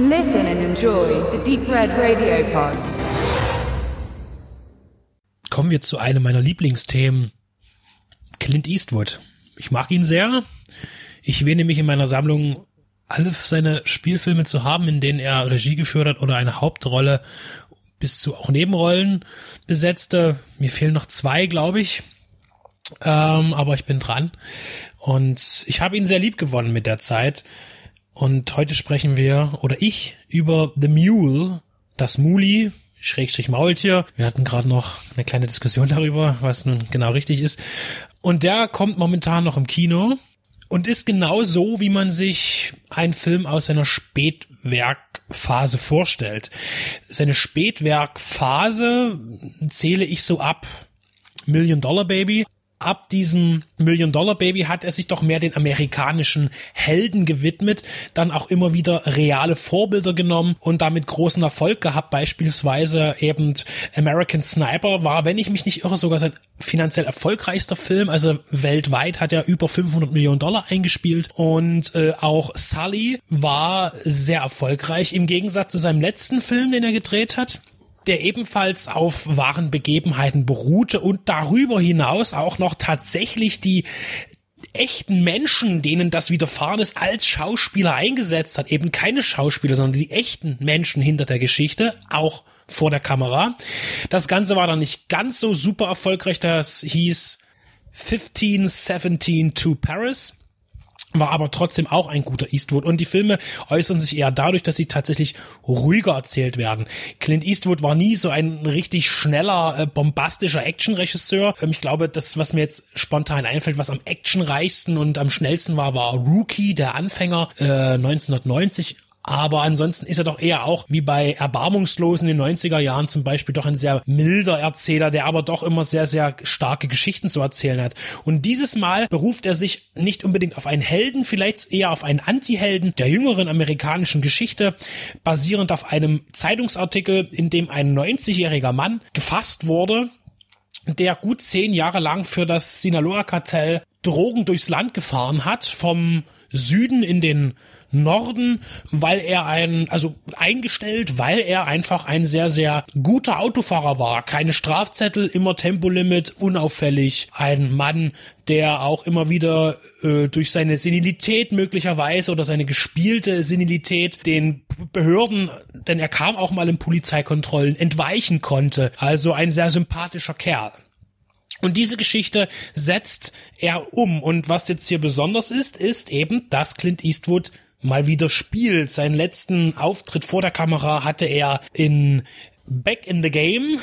Listen and enjoy the Deep Red Radio Pod. Kommen wir zu einem meiner Lieblingsthemen. Clint Eastwood. Ich mag ihn sehr. Ich wähle nämlich in meiner Sammlung alle seine Spielfilme zu haben, in denen er Regie geführt hat oder eine Hauptrolle bis zu auch Nebenrollen besetzte. Mir fehlen noch zwei, glaube ich. Ähm, aber ich bin dran. Und ich habe ihn sehr lieb gewonnen mit der Zeit. Und heute sprechen wir, oder ich, über The Mule, das Muli, Schrägstrich Maultier. Wir hatten gerade noch eine kleine Diskussion darüber, was nun genau richtig ist. Und der kommt momentan noch im Kino und ist genau so, wie man sich einen Film aus seiner Spätwerkphase vorstellt. Seine Spätwerkphase zähle ich so ab Million Dollar Baby ab diesem Million Dollar Baby hat er sich doch mehr den amerikanischen Helden gewidmet, dann auch immer wieder reale Vorbilder genommen und damit großen Erfolg gehabt. Beispielsweise eben American Sniper war, wenn ich mich nicht irre, sogar sein finanziell erfolgreichster Film. Also weltweit hat er über 500 Millionen Dollar eingespielt und äh, auch Sully war sehr erfolgreich im Gegensatz zu seinem letzten Film, den er gedreht hat der ebenfalls auf wahren Begebenheiten beruhte und darüber hinaus auch noch tatsächlich die echten Menschen, denen das widerfahren ist, als Schauspieler eingesetzt hat. Eben keine Schauspieler, sondern die echten Menschen hinter der Geschichte, auch vor der Kamera. Das Ganze war dann nicht ganz so super erfolgreich. Das hieß 1517 to Paris war aber trotzdem auch ein guter Eastwood. Und die Filme äußern sich eher dadurch, dass sie tatsächlich ruhiger erzählt werden. Clint Eastwood war nie so ein richtig schneller, äh, bombastischer Actionregisseur. Ähm, ich glaube, das, was mir jetzt spontan einfällt, was am actionreichsten und am schnellsten war, war Rookie, der Anfänger, äh, 1990 aber ansonsten ist er doch eher auch wie bei Erbarmungslosen in den 90er Jahren zum Beispiel doch ein sehr milder Erzähler, der aber doch immer sehr, sehr starke Geschichten zu erzählen hat. Und dieses Mal beruft er sich nicht unbedingt auf einen Helden, vielleicht eher auf einen Anti-Helden der jüngeren amerikanischen Geschichte, basierend auf einem Zeitungsartikel, in dem ein 90-jähriger Mann gefasst wurde, der gut zehn Jahre lang für das Sinaloa-Kartell Drogen durchs Land gefahren hat, vom Süden in den Norden, weil er ein, also eingestellt, weil er einfach ein sehr, sehr guter Autofahrer war. Keine Strafzettel, immer Tempolimit, unauffällig. Ein Mann, der auch immer wieder äh, durch seine Senilität möglicherweise oder seine gespielte Senilität den Behörden, denn er kam auch mal in Polizeikontrollen, entweichen konnte. Also ein sehr sympathischer Kerl. Und diese Geschichte setzt er um. Und was jetzt hier besonders ist, ist eben, dass Clint Eastwood mal wieder spielt. Seinen letzten Auftritt vor der Kamera hatte er in Back in the Game,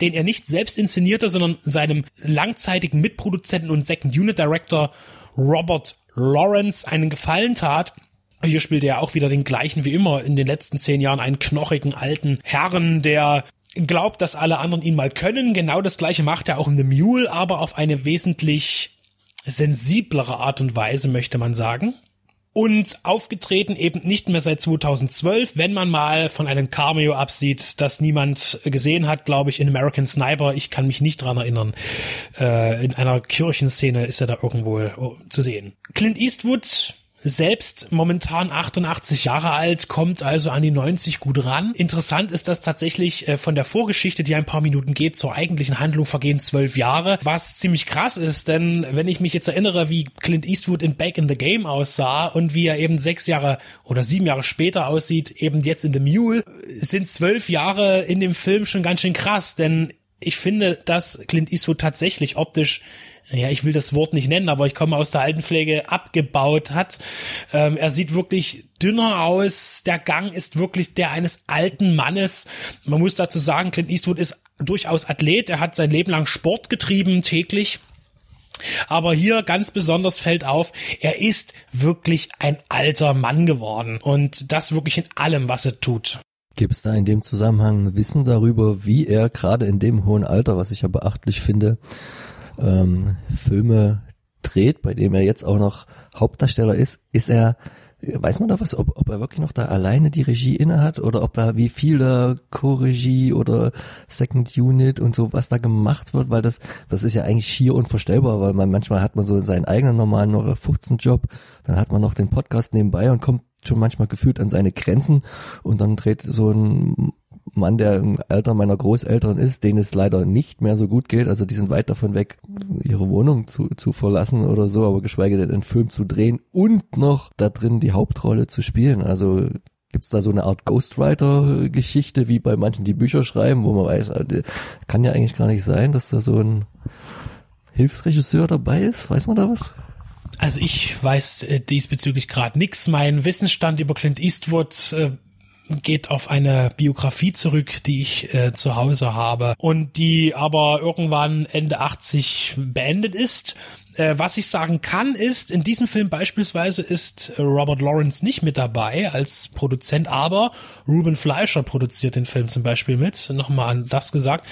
den er nicht selbst inszenierte, sondern seinem langzeitigen Mitproduzenten und Second Unit Director Robert Lawrence einen Gefallen tat. Hier spielt er auch wieder den gleichen wie immer in den letzten zehn Jahren, einen knochigen alten Herren, der glaubt, dass alle anderen ihn mal können. Genau das gleiche macht er auch in The Mule, aber auf eine wesentlich sensiblere Art und Weise, möchte man sagen und aufgetreten eben nicht mehr seit 2012, wenn man mal von einem Cameo absieht, das niemand gesehen hat, glaube ich, in American Sniper. Ich kann mich nicht dran erinnern. Äh, in einer Kirchenszene ist er da irgendwo oh, zu sehen. Clint Eastwood selbst momentan 88 Jahre alt, kommt also an die 90 gut ran. Interessant ist, dass tatsächlich äh, von der Vorgeschichte, die ein paar Minuten geht, zur eigentlichen Handlung vergehen zwölf Jahre, was ziemlich krass ist, denn wenn ich mich jetzt erinnere, wie Clint Eastwood in Back in the Game aussah und wie er eben sechs Jahre oder sieben Jahre später aussieht, eben jetzt in The Mule, sind zwölf Jahre in dem Film schon ganz schön krass, denn ich finde, dass Clint Eastwood tatsächlich optisch ja, ich will das Wort nicht nennen, aber ich komme aus der Altenpflege, abgebaut hat. Ähm, er sieht wirklich dünner aus. Der Gang ist wirklich der eines alten Mannes. Man muss dazu sagen, Clint Eastwood ist durchaus Athlet. Er hat sein Leben lang Sport getrieben, täglich. Aber hier ganz besonders fällt auf, er ist wirklich ein alter Mann geworden. Und das wirklich in allem, was er tut. Gibt es da in dem Zusammenhang Wissen darüber, wie er gerade in dem hohen Alter, was ich ja beachtlich finde, ähm, Filme dreht, bei dem er jetzt auch noch Hauptdarsteller ist, ist er, weiß man da was, ob, ob er wirklich noch da alleine die Regie inne hat oder ob da wie viele Co-Regie oder Second Unit und so was da gemacht wird, weil das, das ist ja eigentlich schier unvorstellbar, weil man manchmal hat man so seinen eigenen normalen noch 15 Job, dann hat man noch den Podcast nebenbei und kommt schon manchmal gefühlt an seine Grenzen und dann dreht so ein Mann, der im Alter meiner Großeltern ist, denen es leider nicht mehr so gut geht. Also die sind weit davon weg, ihre Wohnung zu, zu verlassen oder so, aber geschweige denn einen Film zu drehen und noch da drin die Hauptrolle zu spielen. Also gibt's da so eine Art Ghostwriter-Geschichte, wie bei manchen, die Bücher schreiben, wo man weiß, also, kann ja eigentlich gar nicht sein, dass da so ein Hilfsregisseur dabei ist. Weiß man da was? Also ich weiß äh, diesbezüglich gerade nix. Mein Wissensstand über Clint Eastwood äh, geht auf eine Biografie zurück, die ich äh, zu Hause habe und die aber irgendwann Ende 80 beendet ist. Äh, was ich sagen kann, ist, in diesem Film beispielsweise ist Robert Lawrence nicht mit dabei als Produzent, aber Ruben Fleischer produziert den Film zum Beispiel mit. Nochmal an das gesagt.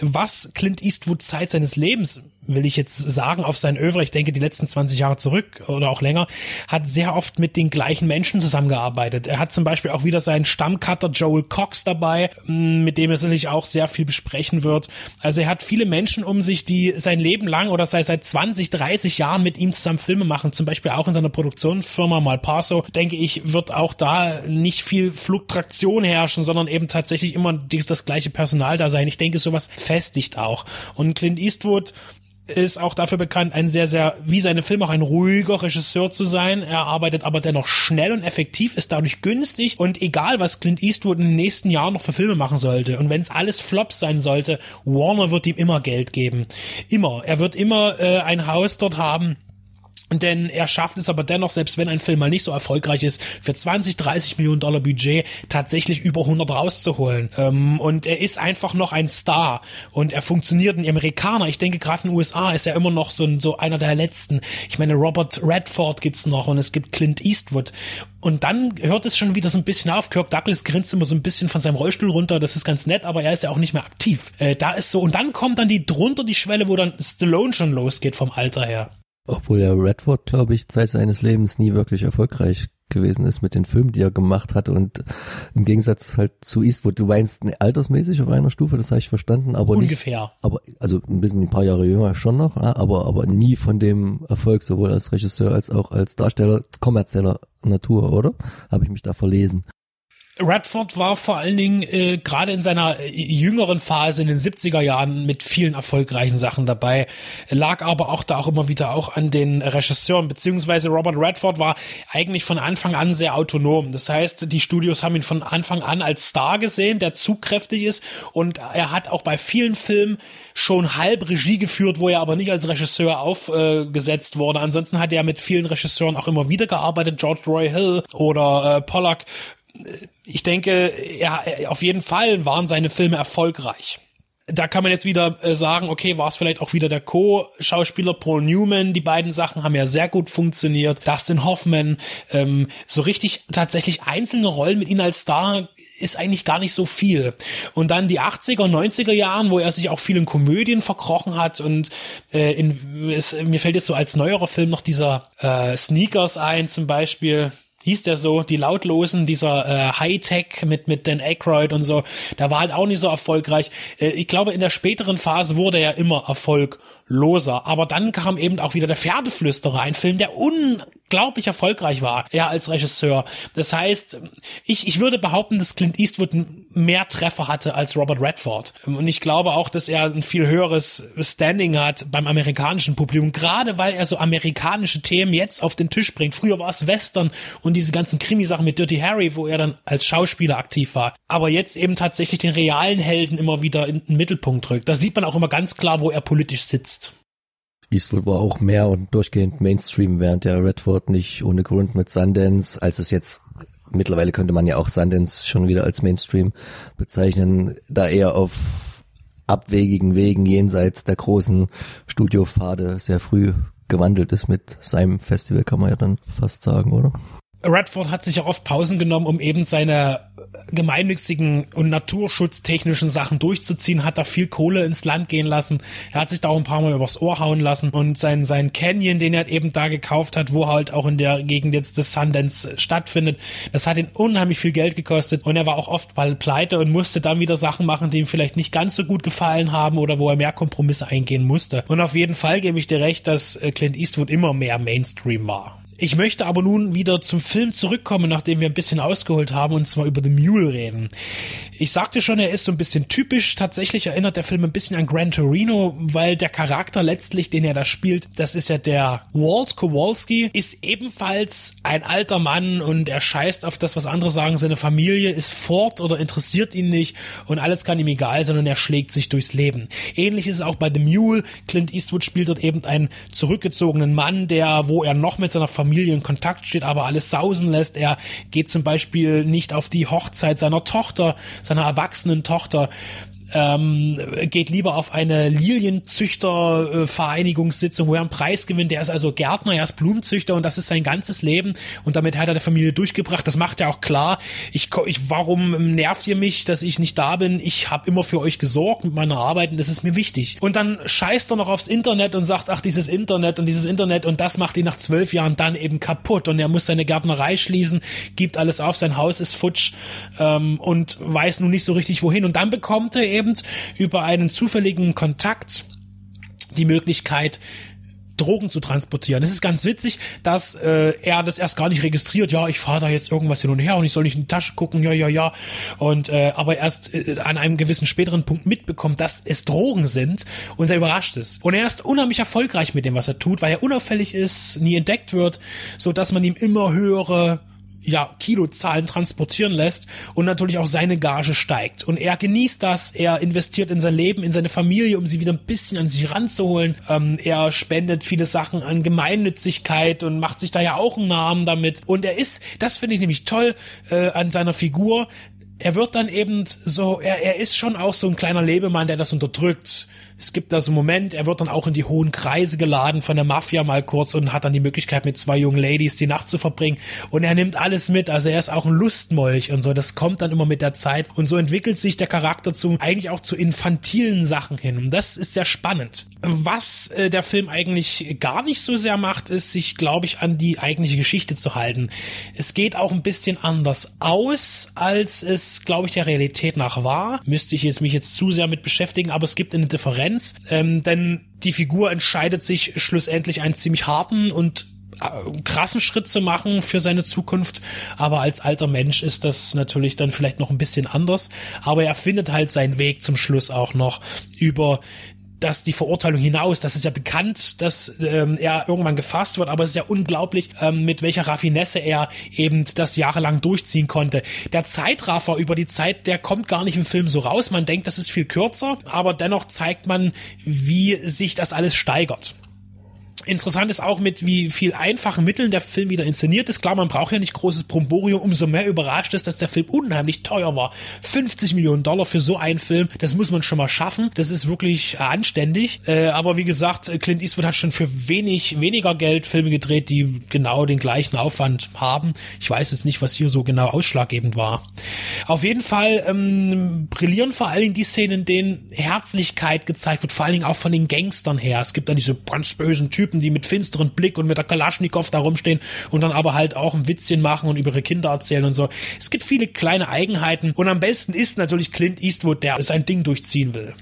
Was Clint Eastwood Zeit seines Lebens will ich jetzt sagen, auf sein Övre, ich denke die letzten 20 Jahre zurück oder auch länger, hat sehr oft mit den gleichen Menschen zusammengearbeitet. Er hat zum Beispiel auch wieder seinen Stammcutter Joel Cox dabei, mit dem er sicherlich auch sehr viel besprechen wird. Also er hat viele Menschen um sich, die sein Leben lang oder sei seit 20, 30 30 Jahren mit ihm zusammen Filme machen, zum Beispiel auch in seiner Produktionsfirma Malpaso, denke ich, wird auch da nicht viel Fluktuation herrschen, sondern eben tatsächlich immer das gleiche Personal da sein. Ich denke, sowas festigt auch. Und Clint Eastwood ist auch dafür bekannt, ein sehr, sehr, wie seine Filme auch ein ruhiger Regisseur zu sein. Er arbeitet aber dennoch schnell und effektiv, ist dadurch günstig und egal, was Clint Eastwood in den nächsten Jahren noch für Filme machen sollte und wenn es alles Flops sein sollte, Warner wird ihm immer Geld geben. Immer. Er wird immer äh, ein Haus dort haben, denn er schafft es aber dennoch, selbst wenn ein Film mal nicht so erfolgreich ist, für 20, 30 Millionen Dollar Budget tatsächlich über 100 rauszuholen. Ähm, und er ist einfach noch ein Star. Und er funktioniert. ein Amerikaner, ich denke gerade in den USA ist er immer noch so, so einer der letzten. Ich meine, Robert Redford gibt's noch und es gibt Clint Eastwood. Und dann hört es schon wieder so ein bisschen auf. Kirk Douglas grinst immer so ein bisschen von seinem Rollstuhl runter. Das ist ganz nett, aber er ist ja auch nicht mehr aktiv. Äh, da ist so, und dann kommt dann die drunter die Schwelle, wo dann Stallone schon losgeht vom Alter her. Obwohl ja Redford, glaube ich, Zeit seines Lebens nie wirklich erfolgreich gewesen ist mit den Filmen, die er gemacht hatte und im Gegensatz halt zu Eastwood, du meinst altersmäßig auf einer Stufe, das habe ich verstanden, aber ungefähr. Nicht, aber also ein bisschen ein paar Jahre jünger schon noch, aber aber nie von dem Erfolg sowohl als Regisseur als auch als Darsteller kommerzieller Natur, oder? Habe ich mich da verlesen? Radford war vor allen Dingen äh, gerade in seiner äh, jüngeren Phase in den 70er Jahren mit vielen erfolgreichen Sachen dabei, lag aber auch da auch immer wieder auch an den Regisseuren, beziehungsweise Robert Radford war eigentlich von Anfang an sehr autonom. Das heißt, die Studios haben ihn von Anfang an als Star gesehen, der zugkräftig ist und er hat auch bei vielen Filmen schon halb Regie geführt, wo er aber nicht als Regisseur aufgesetzt äh, wurde. Ansonsten hat er mit vielen Regisseuren auch immer wieder gearbeitet, George Roy Hill oder äh, Pollack ich denke, ja, auf jeden Fall waren seine Filme erfolgreich. Da kann man jetzt wieder äh, sagen, okay, war es vielleicht auch wieder der Co-Schauspieler Paul Newman. Die beiden Sachen haben ja sehr gut funktioniert. Dustin Hoffman, ähm, so richtig tatsächlich einzelne Rollen mit ihm als Star ist eigentlich gar nicht so viel. Und dann die 80er, 90er Jahren, wo er sich auch viel in Komödien verkrochen hat und äh, in, es, mir fällt jetzt so als neuerer Film noch dieser äh, Sneakers ein zum Beispiel hieß der so, die Lautlosen, dieser äh, Hightech mit, mit Dan Aykroyd und so, der war halt auch nicht so erfolgreich. Äh, ich glaube, in der späteren Phase wurde er immer erfolgloser. Aber dann kam eben auch wieder der Pferdeflüsterer, ein Film, der unglaublich erfolgreich war, er als Regisseur. Das heißt, ich, ich würde behaupten, dass Clint Eastwood mehr Treffer hatte als Robert Redford. Und ich glaube auch, dass er ein viel höheres Standing hat beim amerikanischen Publikum, gerade weil er so amerikanische Themen jetzt auf den Tisch bringt. Früher war es Western und diese ganzen Krimisachen mit Dirty Harry, wo er dann als Schauspieler aktiv war. Aber jetzt eben tatsächlich den realen Helden immer wieder in den Mittelpunkt drückt. Da sieht man auch immer ganz klar, wo er politisch sitzt. Eastwood war auch mehr und durchgehend Mainstream, während der Redford nicht ohne Grund mit Sundance, als es jetzt mittlerweile könnte man ja auch Sundance schon wieder als Mainstream bezeichnen, da eher auf abwegigen Wegen jenseits der großen Studiopfade sehr früh gewandelt ist mit seinem Festival, kann man ja dann fast sagen, oder? Redford hat sich ja oft Pausen genommen, um eben seine gemeinnützigen und naturschutztechnischen Sachen durchzuziehen, hat da viel Kohle ins Land gehen lassen. Er hat sich da auch ein paar Mal übers Ohr hauen lassen und sein, sein Canyon, den er eben da gekauft hat, wo halt auch in der Gegend jetzt das Sundance stattfindet, das hat ihn unheimlich viel Geld gekostet und er war auch oft mal pleite und musste dann wieder Sachen machen, die ihm vielleicht nicht ganz so gut gefallen haben oder wo er mehr Kompromisse eingehen musste. Und auf jeden Fall gebe ich dir recht, dass äh, Clint Eastwood immer mehr Mainstream war Ich möchte aber nun wieder zum Film zurückkommen, nachdem wir ein bisschen ausgeholt haben, und zwar über The Mule reden. Ich sagte schon, er ist so ein bisschen typisch. Tatsächlich erinnert der Film ein bisschen an Gran Torino, weil der Charakter letztlich, den er da spielt, das ist ja der Walt Kowalski, ist ebenfalls ein alter Mann und er scheißt auf das, was andere sagen. Seine Familie ist fort oder interessiert ihn nicht und alles kann ihm egal sein und er schlägt sich durchs Leben. Ähnlich ist es auch bei The Mule. Clint Eastwood spielt dort eben einen zurückgezogenen Mann, der, wo er noch mit seiner Familie in Kontakt steht, aber alles sausen lässt. Er geht zum Beispiel nicht auf die Hochzeit seiner Tochter, seiner erwachsenen Tochter ähm, geht lieber auf eine Lilienzüchtervereinigungssitzung, wo er einen Preis gewinnt. Der ist also Gärtner, er ist Blumenzüchter und das ist sein ganzes Leben und damit hat er der Familie durchgebracht. Das macht er auch klar. Ich, ich warum nervt ihr mich, dass ich nicht da bin? Ich habe immer für euch gesorgt mit meiner Arbeit und das ist mir wichtig. Und dann scheißt er noch aufs Internet und sagt, ach dieses Internet und dieses Internet und das macht ihn nach zwölf Jahren dann eben kaputt und er muss seine Gärtnerei schließen, gibt alles auf, sein Haus ist futsch ähm, und weiß nun nicht so richtig wohin und dann bekommt er eben über einen zufälligen Kontakt die Möglichkeit, Drogen zu transportieren. Es ist ganz witzig, dass äh, er das erst gar nicht registriert. Ja, ich fahre da jetzt irgendwas hin und her und ich soll nicht in die Tasche gucken. Ja, ja, ja. Und äh, aber erst äh, an einem gewissen späteren Punkt mitbekommt, dass es Drogen sind und er überrascht ist. Und er ist unheimlich erfolgreich mit dem, was er tut, weil er unauffällig ist, nie entdeckt wird, so dass man ihm immer höhere ja, Kilozahlen transportieren lässt und natürlich auch seine Gage steigt. Und er genießt das, er investiert in sein Leben, in seine Familie, um sie wieder ein bisschen an sich ranzuholen. Ähm, er spendet viele Sachen an Gemeinnützigkeit und macht sich da ja auch einen Namen damit. Und er ist, das finde ich nämlich toll äh, an seiner Figur, er wird dann eben so, er, er ist schon auch so ein kleiner Lebemann, der das unterdrückt. Es gibt da so einen Moment, er wird dann auch in die hohen Kreise geladen von der Mafia mal kurz und hat dann die Möglichkeit mit zwei jungen Ladies die Nacht zu verbringen und er nimmt alles mit, also er ist auch ein Lustmolch und so, das kommt dann immer mit der Zeit und so entwickelt sich der Charakter zu, eigentlich auch zu infantilen Sachen hin und das ist sehr spannend. Was äh, der Film eigentlich gar nicht so sehr macht, ist sich, glaube ich, an die eigentliche Geschichte zu halten. Es geht auch ein bisschen anders aus, als es, glaube ich, der Realität nach war. Müsste ich jetzt mich jetzt zu sehr mit beschäftigen, aber es gibt eine Differenz, ähm, denn die Figur entscheidet sich schlussendlich einen ziemlich harten und äh, krassen Schritt zu machen für seine Zukunft, aber als alter Mensch ist das natürlich dann vielleicht noch ein bisschen anders, aber er findet halt seinen Weg zum Schluss auch noch über dass die Verurteilung hinaus, das ist ja bekannt, dass ähm, er irgendwann gefasst wird, aber es ist ja unglaublich, ähm, mit welcher Raffinesse er eben das jahrelang durchziehen konnte. Der Zeitraffer über die Zeit, der kommt gar nicht im Film so raus. Man denkt, das ist viel kürzer, aber dennoch zeigt man, wie sich das alles steigert. Interessant ist auch mit wie viel einfachen Mitteln der Film wieder inszeniert ist. Klar, man braucht ja nicht großes Bromborium, umso mehr überrascht ist, dass der Film unheimlich teuer war. 50 Millionen Dollar für so einen Film, das muss man schon mal schaffen. Das ist wirklich anständig. Äh, aber wie gesagt, Clint Eastwood hat schon für wenig, weniger Geld Filme gedreht, die genau den gleichen Aufwand haben. Ich weiß jetzt nicht, was hier so genau ausschlaggebend war. Auf jeden Fall ähm, brillieren vor allen Dingen die Szenen, in denen Herzlichkeit gezeigt wird, vor allen Dingen auch von den Gangstern her. Es gibt dann diese ganz bösen Typen, Typen, die mit finsteren Blick und mit der Kalaschnikow da rumstehen und dann aber halt auch ein Witzchen machen und über ihre Kinder erzählen und so. Es gibt viele kleine Eigenheiten und am besten ist natürlich Clint Eastwood, der sein Ding durchziehen will.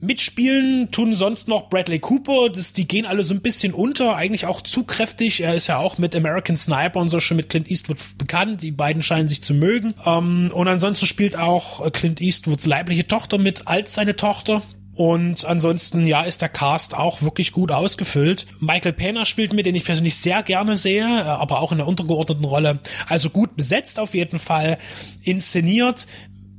Mitspielen tun sonst noch Bradley Cooper, das, die gehen alle so ein bisschen unter, eigentlich auch zu kräftig. Er ist ja auch mit American Sniper und so schon mit Clint Eastwood bekannt. Die beiden scheinen sich zu mögen. Ähm, und ansonsten spielt auch Clint Eastwoods leibliche Tochter mit als seine Tochter. Und ansonsten, ja, ist der Cast auch wirklich gut ausgefüllt. Michael Pena spielt mit, den ich persönlich sehr gerne sehe, äh, aber auch in der untergeordneten Rolle. Also gut besetzt auf jeden Fall. Inszeniert,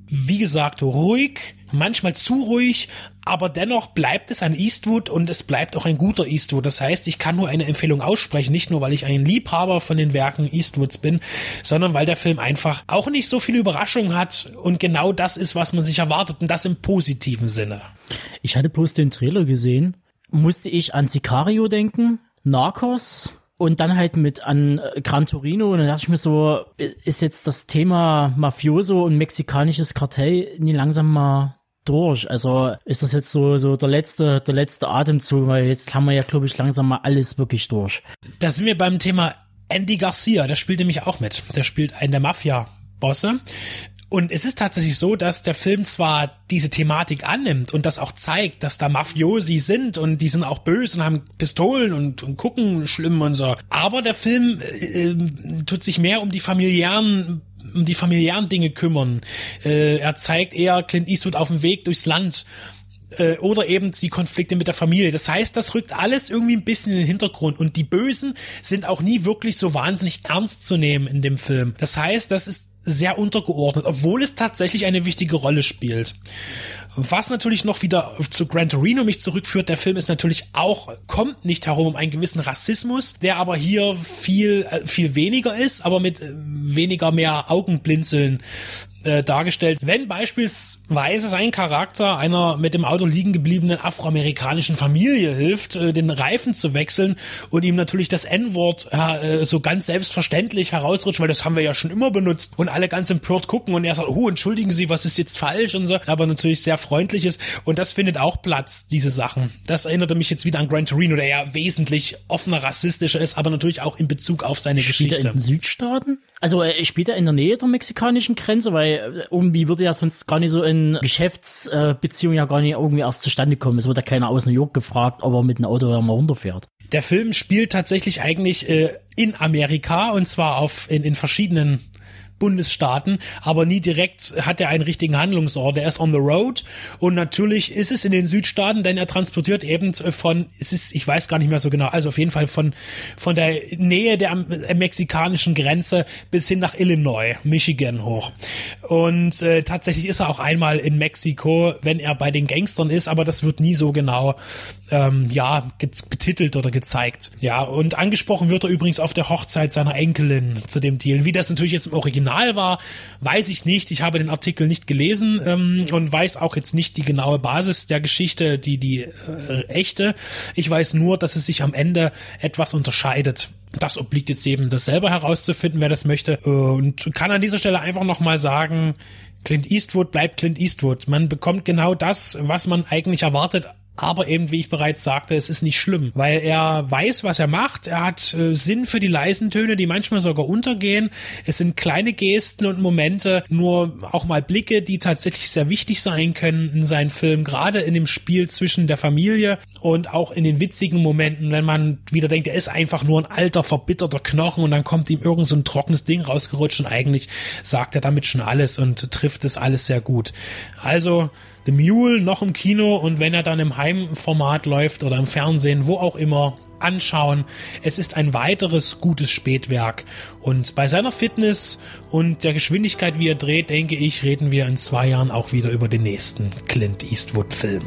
wie gesagt, ruhig, manchmal zu ruhig, aber dennoch bleibt es ein Eastwood und es bleibt auch ein guter Eastwood. Das heißt, ich kann nur eine Empfehlung aussprechen, nicht nur weil ich ein Liebhaber von den Werken Eastwoods bin, sondern weil der Film einfach auch nicht so viele Überraschungen hat. Und genau das ist, was man sich erwartet. Und das im positiven Sinne. Ich hatte bloß den Trailer gesehen, musste ich an Sicario denken, Narcos, und dann halt mit an äh, Gran Torino. Und dann dachte ich mir so, ist jetzt das Thema Mafioso und mexikanisches Kartell nie langsam mal durch. Also ist das jetzt so, so der letzte, der letzte Atemzug, weil jetzt haben wir ja, glaube ich, langsam mal alles wirklich durch. Da sind wir beim Thema Andy Garcia, der spielt nämlich auch mit. Der spielt einen der Mafia-Bosse. Und es ist tatsächlich so, dass der Film zwar diese Thematik annimmt und das auch zeigt, dass da Mafiosi sind und die sind auch böse und haben Pistolen und, und gucken schlimm und so. Aber der Film äh, äh tut sich mehr um die familiären um die familiären Dinge kümmern. Äh, er zeigt eher Clint Eastwood auf dem Weg durchs Land äh, oder eben die Konflikte mit der Familie. Das heißt, das rückt alles irgendwie ein bisschen in den Hintergrund und die Bösen sind auch nie wirklich so wahnsinnig ernst zu nehmen in dem Film. Das heißt, das ist sehr untergeordnet, obwohl es tatsächlich eine wichtige Rolle spielt. Was natürlich noch wieder zu Gran Torino mich zurückführt, der Film ist natürlich auch, kommt nicht herum um einen gewissen Rassismus, der aber hier viel, äh, viel weniger ist, aber mit äh, weniger mehr Augenblinzeln äh, dargestellt. Wenn beispielsweise sein Charakter einer mit dem Auto liegen gebliebenen afroamerikanischen Familie hilft, äh, den Reifen zu wechseln und ihm natürlich das N-Wort äh, so ganz selbstverständlich herausrutscht, weil das haben wir ja schon immer benutzt und alle ganz empört gucken und er sagt, oh, entschuldigen Sie, was ist jetzt falsch und so, aber natürlich sehr freundlich ist und das findet auch Platz, diese Sachen. Das erinnerte mich jetzt wieder an Gran Torino, der ja wesentlich offener rassistischer ist, aber natürlich auch in Bezug auf seine Spielt Geschichte. Er in den Südstaaten? Also er spielt er in der Nähe der mexikanischen Grenze, weil äh, irgendwie würde ja sonst gar nicht so in Geschäftsbeziehungen ja gar nicht irgendwie erst zustande kommen. Es wird ja keiner aus New York gefragt, ob er mit einem Auto mal runterfährt. Der Film spielt tatsächlich eigentlich äh, in Amerika und zwar auf in, in verschiedenen Bundesstaaten, aber nie direkt hat er einen richtigen Handlungsort. Er ist on the road und natürlich ist es in den Südstaaten, denn er transportiert eben von, es ist, ich weiß gar nicht mehr so genau, also auf jeden Fall von, von der Nähe der mexikanischen Grenze bis hin nach Illinois, Michigan hoch. Und äh, tatsächlich ist er auch einmal in Mexiko, wenn er bei den Gangstern ist, aber das wird nie so genau ähm, ja betitelt oder gezeigt. Ja, und angesprochen wird er übrigens auf der Hochzeit seiner Enkelin zu dem Deal. Wie das natürlich jetzt im Original Original war, weiß ich nicht. Ich habe den Artikel nicht gelesen ähm, und weiß auch jetzt nicht die genaue Basis der Geschichte, die die äh, echte. Ich weiß nur, dass es sich am Ende etwas unterscheidet. Das obliegt jetzt eben, das selber herauszufinden, wer das möchte. Und kann an dieser Stelle einfach nochmal sagen, Clint Eastwood bleibt Clint Eastwood. Man bekommt genau das, was man eigentlich erwartet aber eben, wie ich bereits sagte, es ist nicht schlimm, weil er weiß, was er macht. Er hat äh, Sinn für die leisen Töne, die manchmal sogar untergehen. Es sind kleine Gesten und Momente, nur auch mal Blicke, die tatsächlich sehr wichtig sein können in seinen Film, gerade in dem Spiel zwischen der Familie und auch in den witzigen Momenten, wenn man wieder denkt, er ist einfach nur ein alter, verbitterter Knochen und dann kommt ihm irgend so ein trockenes Ding rausgerutscht und eigentlich sagt er damit schon alles und trifft es alles sehr gut. Also, The Mule noch im Kino und wenn er dann im Heimformat läuft oder im Fernsehen, wo auch immer, anschauen. Es ist ein weiteres gutes Spätwerk. Und bei seiner Fitness und der Geschwindigkeit, wie er dreht, denke ich, reden wir in zwei Jahren auch wieder über den nächsten Clint Eastwood-Film.